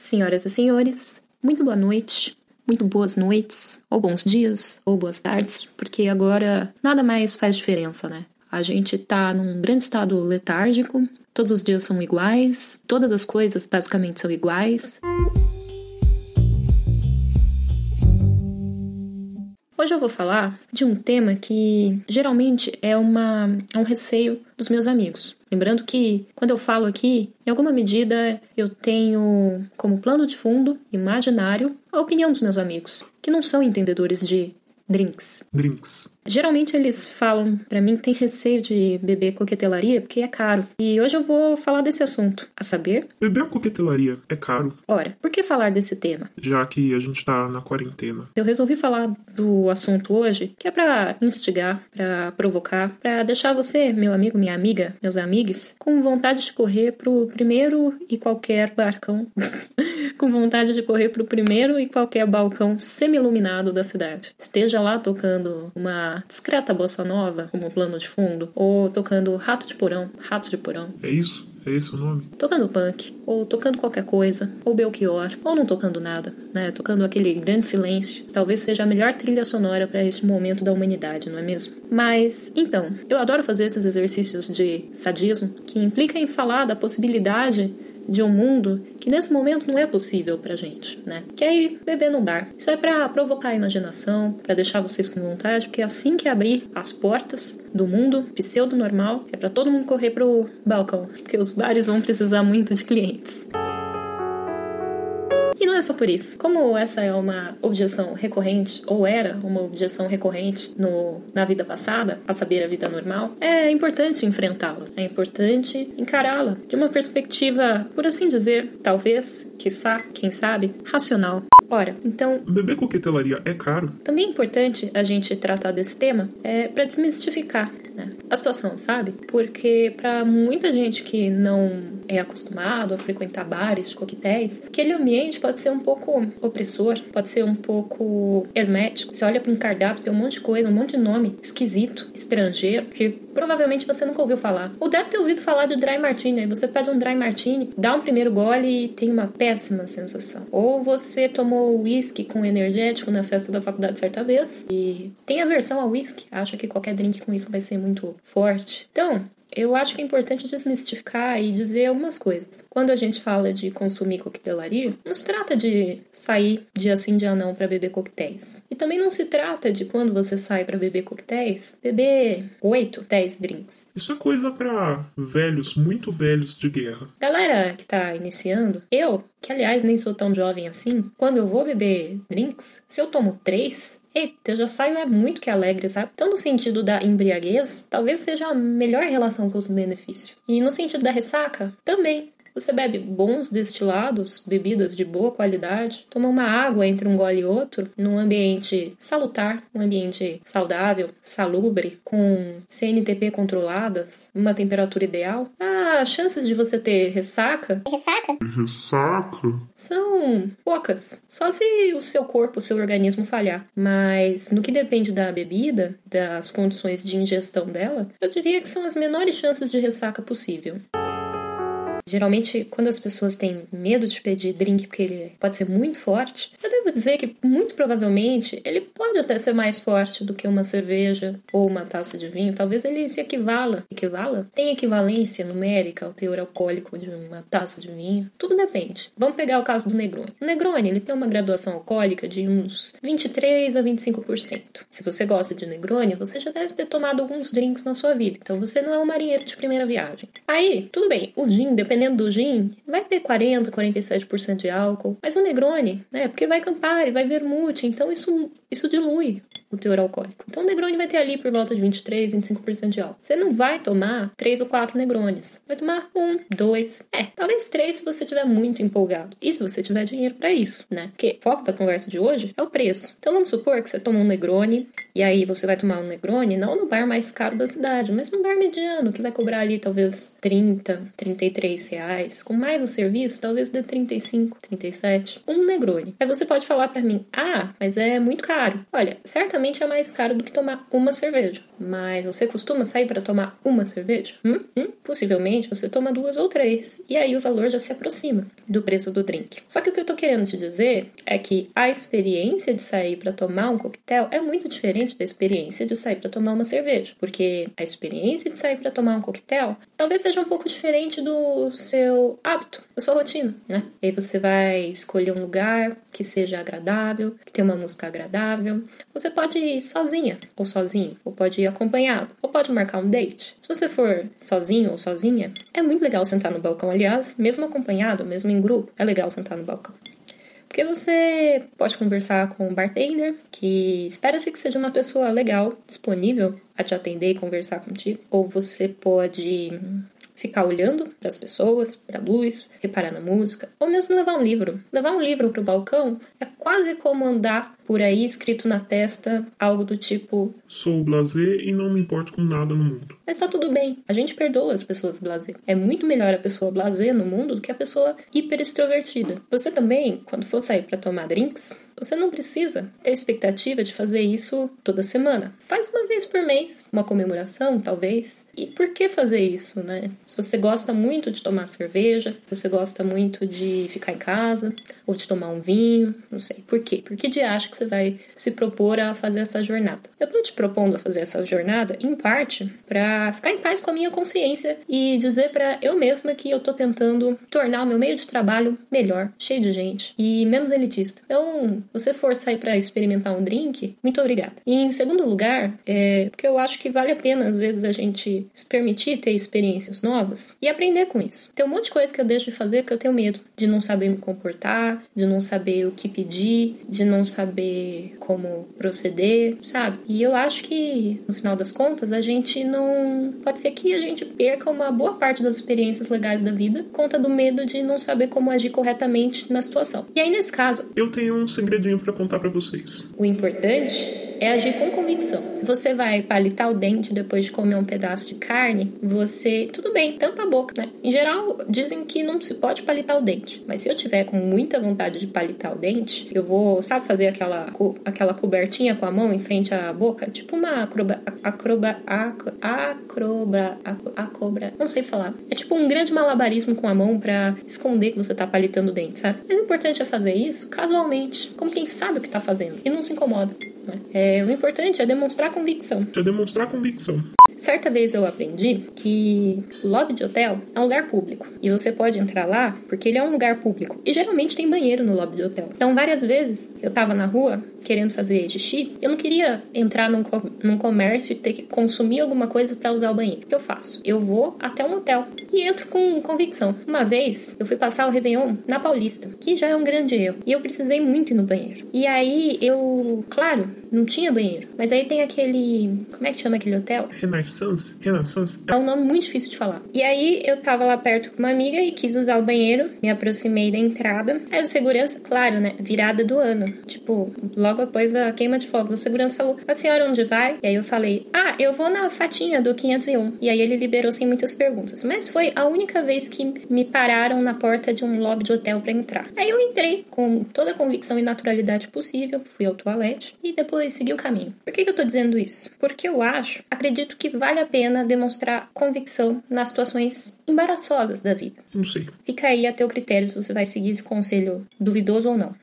Senhoras e senhores, muito boa noite, muito boas noites, ou bons dias, ou boas tardes, porque agora nada mais faz diferença, né? A gente tá num grande estado letárgico, todos os dias são iguais, todas as coisas basicamente são iguais. Hoje eu vou falar de um tema que geralmente é, uma, é um receio dos meus amigos. Lembrando que quando eu falo aqui, em alguma medida eu tenho como plano de fundo imaginário a opinião dos meus amigos, que não são entendedores de drinks. Drinks. Geralmente eles falam para mim que tem receio de beber coquetelaria porque é caro. E hoje eu vou falar desse assunto, a saber, Beber coquetelaria é caro, ora, por que falar desse tema? já que a gente tá na quarentena. Eu resolvi falar do assunto hoje, que é pra instigar, pra provocar, pra deixar você, meu amigo, minha amiga, meus amigos, com vontade de correr pro primeiro e qualquer barcão, com vontade de correr pro primeiro e qualquer balcão semi-iluminado da cidade. Esteja lá tocando uma discreta bossa nova como plano de fundo, ou tocando Rato de Porão, Ratos de Porão, É isso? É esse o nome? tocando punk, ou tocando qualquer coisa, ou Belchior, ou não tocando nada, né? Tocando aquele grande silêncio. Talvez seja a melhor trilha sonora para este momento da humanidade, não é mesmo? Mas, então, eu adoro fazer esses exercícios de sadismo que implica em falar da possibilidade de um mundo que nesse momento não é possível pra gente, né? Que é ir beber num bar. Isso é pra provocar a imaginação, pra deixar vocês com vontade, porque assim que abrir as portas do mundo pseudo normal, é pra todo mundo correr pro balcão, porque os bares vão precisar muito de clientes. E não é só por isso. Como essa é uma objeção recorrente, ou era uma objeção recorrente no, na vida passada, a saber, a vida normal, é importante enfrentá-la. É importante encará-la de uma perspectiva, por assim dizer, talvez, quiçá, quem sabe, racional. Ora, então, Beber coquetelaria é caro? também é importante a gente tratar desse tema é, para desmistificar né, a situação, sabe? Porque para muita gente que não é acostumado a frequentar bares, coquetéis, aquele ambiente pode ser um pouco opressor, pode ser um pouco hermético. Você olha para um cardápio, tem um monte de coisa, um monte de nome esquisito, estrangeiro, que provavelmente você nunca ouviu falar. Ou deve ter ouvido falar de dry martini. Aí você pede um dry martini, dá um primeiro gole e tem uma péssima sensação. Ou você tomou whisky com energético na festa da faculdade certa vez e tem aversão ao whisky, acha que qualquer drink com isso vai ser muito forte. Então, eu acho que é importante desmistificar e dizer algumas coisas. Quando a gente fala de consumir coquetelaria, não se trata de sair dia sim, dia não para beber coquetéis. E também não se trata de quando você sai para beber coquetéis, beber 8, 10 drinks. Isso é coisa pra velhos, muito velhos de guerra. Galera que tá iniciando, eu, que aliás nem sou tão jovem assim, quando eu vou beber drinks, se eu tomo três, eita, eu já saio é muito que alegre, sabe? Então, no sentido da embriaguez, talvez seja a melhor relação custo-benefício. E no sentido da ressaca, também. Você bebe bons destilados, bebidas de boa qualidade, toma uma água entre um gole e outro, num ambiente salutar, um ambiente saudável, salubre, com CNTP controladas, uma temperatura ideal. As chances de você ter ressaca Ressaca? Ressaca? são poucas. Só se o seu corpo, o seu organismo falhar. Mas no que depende da bebida, das condições de ingestão dela, eu diria que são as menores chances de ressaca possível. Geralmente, quando as pessoas têm medo de pedir drink porque ele pode ser muito forte, eu devo dizer que, muito provavelmente, ele pode até ser mais forte do que uma cerveja ou uma taça de vinho. Talvez ele se equivala. Equivala? Tem equivalência numérica ao teor alcoólico de uma taça de vinho. Tudo depende. Vamos pegar o caso do Negroni. O Negroni, ele tem uma graduação alcoólica de uns 23 a 25%. Se você gosta de Negroni, você já deve ter tomado alguns drinks na sua vida. Então, você não é um marinheiro de primeira viagem. Aí, tudo bem. O gin, dependendo do gin, vai ter 40, 47% de álcool. Mas o Negroni, né? Porque vai Campari, vai Vermute, então isso, isso dilui o teor alcoólico. Então o Negroni vai ter ali por volta de 23, 25% de álcool. Você não vai tomar 3 ou 4 Negronis. Vai tomar um, dois, é, talvez três se você estiver muito empolgado. E se você tiver dinheiro para isso, né? Porque o foco da conversa de hoje é o preço. Então vamos supor que você toma um Negroni e aí você vai tomar um Negroni não no bar mais caro da cidade, mas num bar mediano que vai cobrar ali talvez 30, 33 reais. Com mais o serviço, talvez dê 35, 37. Um Negroni. Aí você pode falar para mim: "Ah, mas é muito caro". Olha, certamente é mais caro do que tomar uma cerveja. Mas você costuma sair para tomar uma cerveja? Hum? Hum? Possivelmente você toma duas ou três. E aí o valor já se aproxima do preço do drink. Só que o que eu tô querendo te dizer é que a experiência de sair para tomar um coquetel é muito diferente da experiência de sair para tomar uma cerveja. Porque a experiência de sair para tomar um coquetel talvez seja um pouco diferente do seu hábito, da sua rotina, né? E aí você vai escolher um lugar que seja agradável, que tenha uma música agradável. Você pode ir sozinha ou sozinho, ou pode ir acompanhado, ou pode marcar um date. Se você for sozinho ou sozinha, é muito legal sentar no balcão. Aliás, mesmo acompanhado, mesmo em grupo, é legal sentar no balcão. Porque você pode conversar com um bartender, que espera-se que seja uma pessoa legal, disponível a te atender e conversar contigo. Ou você pode ficar olhando para as pessoas, para a luz, reparar na música, ou mesmo levar um livro. Levar um livro para o balcão é quase como andar por aí escrito na testa algo do tipo: Sou blazer e não me importo com nada no mundo. Mas tá tudo bem, a gente perdoa as pessoas blazer. É muito melhor a pessoa blazer no mundo do que a pessoa hiper extrovertida. Você também, quando for sair para tomar drinks, você não precisa ter expectativa de fazer isso toda semana. Faz uma vez por mês, uma comemoração, talvez. E por que fazer isso, né? Se você gosta muito de tomar cerveja, se você gosta muito de ficar em casa, ou de tomar um vinho, não sei. Por quê? Por que de acha que você vai se propor a fazer essa jornada? Eu tô te propondo a fazer essa jornada, em parte, para ficar em paz com a minha consciência e dizer para eu mesma que eu tô tentando tornar o meu meio de trabalho melhor, cheio de gente e menos elitista. Então, você for sair para experimentar um drink, muito obrigada. E em segundo lugar, é porque eu acho que vale a pena, às vezes, a gente se permitir ter experiências novas e aprender com isso. Tem um monte de coisa que eu deixo de fazer porque eu tenho medo de não saber me comportar, de não saber o que pedir, de não saber como proceder, sabe? E eu acho que, no final das contas, a gente não. Pode ser que a gente perca uma boa parte das experiências legais da vida conta do medo de não saber como agir corretamente na situação. E aí, nesse caso. Eu tenho um segredinho para contar para vocês. O importante é agir com convicção. Se você vai palitar o dente depois de comer um pedaço de carne, você. Tudo bem, tampa a boca, né? Em geral, dizem que não se pode palitar o dente. Mas se eu tiver com muita vontade de palitar o dente, eu vou, sabe, fazer aquela, aquela cobertinha com a mão em frente à boca? Tipo uma acroba. acroba. acroba. acroba. não sei falar. É tipo um grande malabarismo com a mão para esconder que você tá palitando o dente, sabe? Mas o importante é fazer isso casualmente, como quem sabe o que tá fazendo e não se incomoda. É, o importante é demonstrar convicção. É demonstrar convicção. Certa vez eu aprendi que lobby de hotel é um lugar público e você pode entrar lá porque ele é um lugar público e geralmente tem banheiro no lobby de hotel. Então, várias vezes eu tava na rua querendo fazer xixi, eu não queria entrar num, num comércio e ter que consumir alguma coisa para usar o banheiro. O que eu faço? Eu vou até um hotel e entro com convicção. Uma vez eu fui passar o Réveillon na Paulista, que já é um grande erro, e eu precisei muito ir no banheiro. E aí eu, claro, não tinha banheiro, mas aí tem aquele. Como é que chama aquele hotel? Renaissance? Renaissance? É um nome muito difícil de falar. E aí eu tava lá perto com uma amiga e quis usar o banheiro, me aproximei da entrada. Aí o segurança, claro, né? Virada do ano. Tipo, logo após a queima de fogos, o segurança falou: A senhora onde vai? E aí eu falei: Ah, eu vou na fatinha do 501. E aí ele liberou sem muitas perguntas. Mas foi a única vez que me pararam na porta de um lobby de hotel para entrar. Aí eu entrei com toda a convicção e naturalidade possível, fui ao toalete e depois segui o caminho. Por que, que eu tô dizendo isso? Porque eu acho, acredito que vale a pena demonstrar convicção nas situações embaraçosas da vida. Não sei. Fica aí a teu critério se você vai seguir esse conselho duvidoso ou não.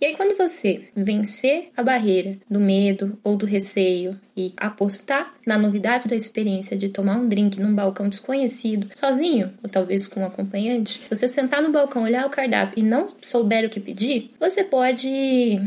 E aí, quando você vencer a barreira do medo ou do receio e apostar na novidade da experiência de tomar um drink num balcão desconhecido, sozinho ou talvez com um acompanhante, se você sentar no balcão, olhar o cardápio e não souber o que pedir, você pode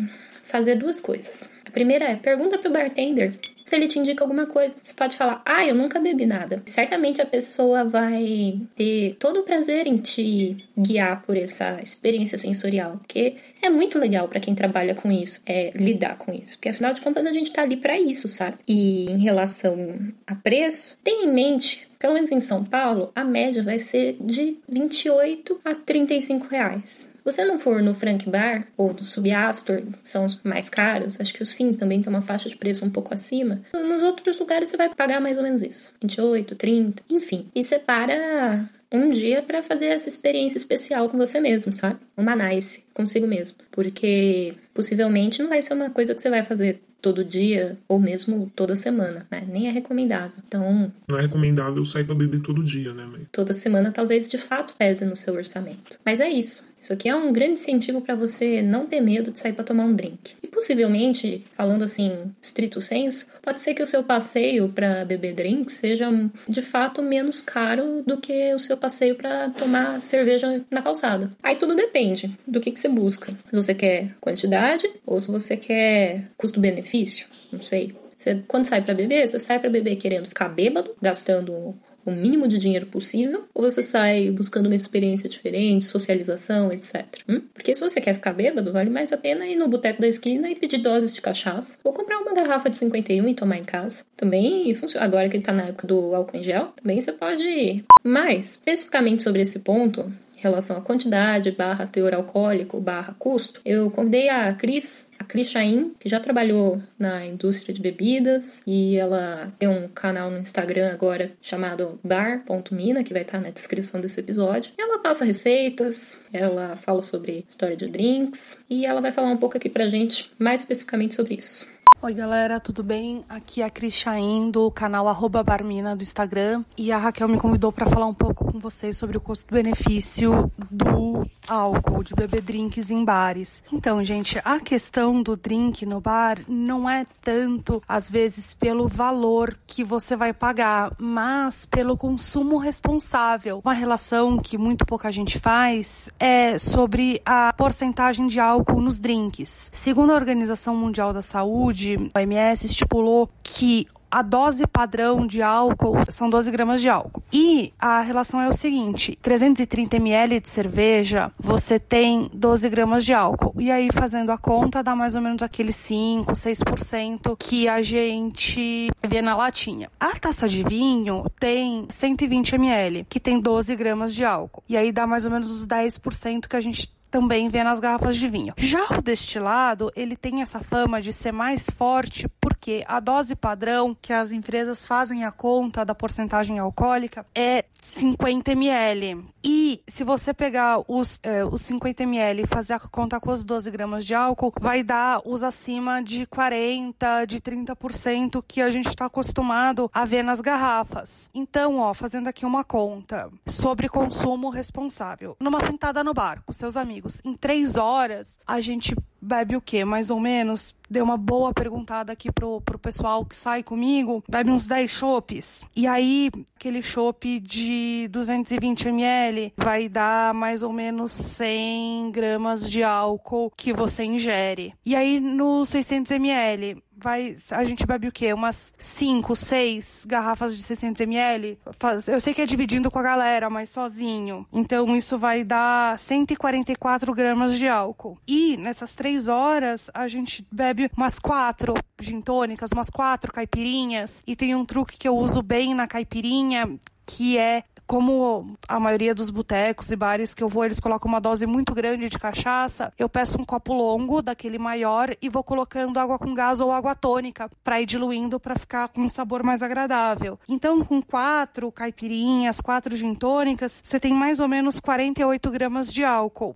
fazer duas coisas. A primeira é pergunta pro bartender se ele te indica alguma coisa. Você pode falar, ah, eu nunca bebi nada. Certamente a pessoa vai ter todo o prazer em te guiar por essa experiência sensorial, porque é muito legal para quem trabalha com isso, é lidar com isso, porque afinal de contas a gente tá ali para isso, sabe? E em relação a preço, tenha em mente pelo menos em São Paulo, a média vai ser de 28 a 35 reais você não for no Frank Bar ou do Subastor, que são os mais caros, acho que o Sim também tem uma faixa de preço um pouco acima. Nos outros lugares você vai pagar mais ou menos isso. 28, 30, enfim. E separa um dia para fazer essa experiência especial com você mesmo, sabe? Uma nice consigo mesmo. Porque possivelmente não vai ser uma coisa que você vai fazer todo dia ou mesmo toda semana, né? Nem é recomendável. Então. Não é recomendável sair pra beber todo dia, né, mãe? Toda semana talvez de fato pese no seu orçamento. Mas é isso. Isso aqui é um grande incentivo para você não ter medo de sair para tomar um drink. E possivelmente, falando assim, estrito senso, pode ser que o seu passeio para beber drink seja de fato menos caro do que o seu passeio para tomar cerveja na calçada. Aí tudo depende do que, que você busca. Se você quer quantidade ou se você quer custo-benefício, não sei. Você, quando sai para beber, você sai para beber querendo ficar bêbado, gastando o mínimo de dinheiro possível, ou você sai buscando uma experiência diferente, socialização, etc. Hum? Porque se você quer ficar bêbado, vale mais a pena ir no boteco da esquina e pedir doses de cachaça, ou comprar uma garrafa de 51 e tomar em casa. Também funciona. Agora que ele tá na época do álcool em gel, também você pode ir. Mas, especificamente sobre esse ponto, relação à quantidade, barra teor alcoólico, barra custo, eu convidei a Cris, a Cris Chain, que já trabalhou na indústria de bebidas e ela tem um canal no Instagram agora chamado bar.mina, que vai estar na descrição desse episódio. Ela passa receitas, ela fala sobre história de drinks e ela vai falar um pouco aqui pra gente mais especificamente sobre isso. Oi galera, tudo bem? Aqui é a Cris Chain do canal Barmina do Instagram e a Raquel me convidou para falar um pouco com vocês sobre o custo-benefício do álcool, de beber drinks em bares. Então, gente, a questão do drink no bar não é tanto, às vezes, pelo valor que você vai pagar, mas pelo consumo responsável. Uma relação que muito pouca gente faz é sobre a porcentagem de álcool nos drinks. Segundo a Organização Mundial da Saúde, OMS estipulou que a dose padrão de álcool são 12 gramas de álcool. E a relação é o seguinte: 330 ml de cerveja, você tem 12 gramas de álcool. E aí, fazendo a conta, dá mais ou menos aqueles 5, 6% que a gente vê na latinha. A taça de vinho tem 120 ml, que tem 12 gramas de álcool. E aí dá mais ou menos os 10% que a gente também vê nas garrafas de vinho. Já o destilado, ele tem essa fama de ser mais forte porque a dose padrão que as empresas fazem a conta da porcentagem alcoólica é 50 ml. E se você pegar os, é, os 50 ml e fazer a conta com os 12 gramas de álcool, vai dar os acima de 40, de 30% que a gente está acostumado a ver nas garrafas. Então, ó, fazendo aqui uma conta sobre consumo responsável. Numa sentada no bar com seus amigos amigos, em três horas a gente bebe o quê? Mais ou menos? Deu uma boa perguntada aqui pro, pro pessoal que sai comigo. Bebe uns 10 chopes. E aí, aquele chopp de 220 ml vai dar mais ou menos 100 gramas de álcool que você ingere. E aí, no 600 ml, vai, a gente bebe o quê? Umas 5, 6 garrafas de 600 ml? Eu sei que é dividindo com a galera, mas sozinho. Então isso vai dar 144 gramas de álcool. E nessas 3 horas a gente bebe umas 4 gin tônicas, umas 4 caipirinhas. E tem um truque que eu uso bem na caipirinha, que é como a maioria dos botecos e bares que eu vou, eles colocam uma dose muito grande de cachaça, eu peço um copo longo, daquele maior, e vou colocando água com gás ou água tônica para ir diluindo para ficar com um sabor mais agradável. Então, com quatro caipirinhas, quatro gin tônicas, você tem mais ou menos 48 gramas de álcool.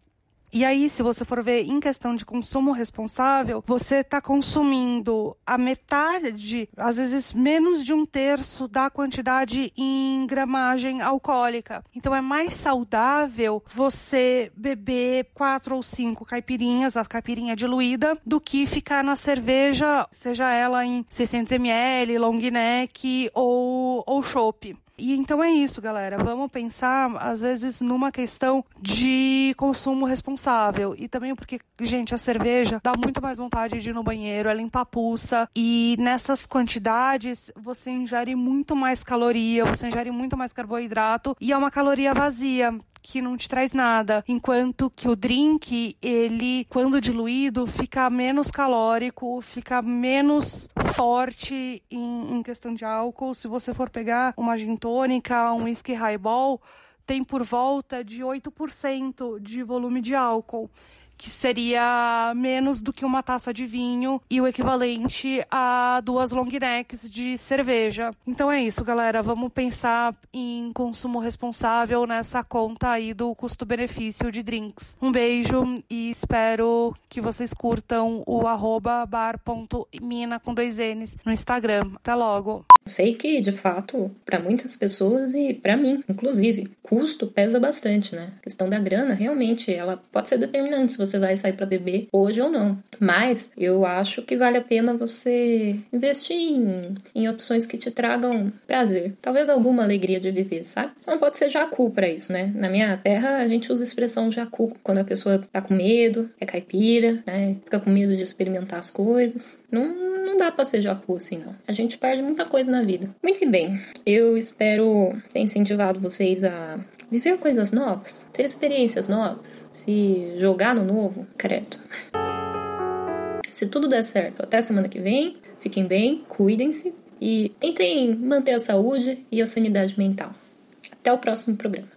E aí, se você for ver em questão de consumo responsável, você está consumindo a metade, às vezes menos de um terço da quantidade em gramagem alcoólica. Então é mais saudável você beber quatro ou cinco caipirinhas, a caipirinha diluída, do que ficar na cerveja, seja ela em 600 ml, long neck ou, ou chopp. E então é isso, galera. Vamos pensar, às vezes, numa questão de consumo responsável. E também porque, gente, a cerveja dá muito mais vontade de ir no banheiro, é limpar a pulsa. E nessas quantidades, você ingere muito mais caloria, você ingere muito mais carboidrato. E é uma caloria vazia que não te traz nada, enquanto que o drink, ele, quando diluído, fica menos calórico, fica menos forte em, em questão de álcool. Se você for pegar uma gin tônica, um whisky highball, tem por volta de 8% de volume de álcool que seria menos do que uma taça de vinho e o equivalente a duas long necks de cerveja. Então é isso, galera. Vamos pensar em consumo responsável nessa conta aí do custo-benefício de drinks. Um beijo e espero que vocês curtam o bar.mina com dois N's no Instagram. Até logo. Sei que, de fato, para muitas pessoas e para mim, inclusive, custo pesa bastante, né? A questão da grana, realmente, ela pode ser determinante se você vai sair para beber hoje ou não. Mas eu acho que vale a pena você investir em, em opções que te tragam prazer, talvez alguma alegria de viver, sabe? Só não pode ser jacu para isso, né? Na minha terra, a gente usa a expressão jacu quando a pessoa tá com medo, é caipira, né? Fica com medo de experimentar as coisas. Não não dá pra ser jacu assim, não. A gente perde muita coisa na vida. Muito bem, eu espero ter incentivado vocês a viver coisas novas, ter experiências novas, se jogar no novo, credo. Se tudo der certo, até semana que vem, fiquem bem, cuidem-se e tentem manter a saúde e a sanidade mental. Até o próximo programa.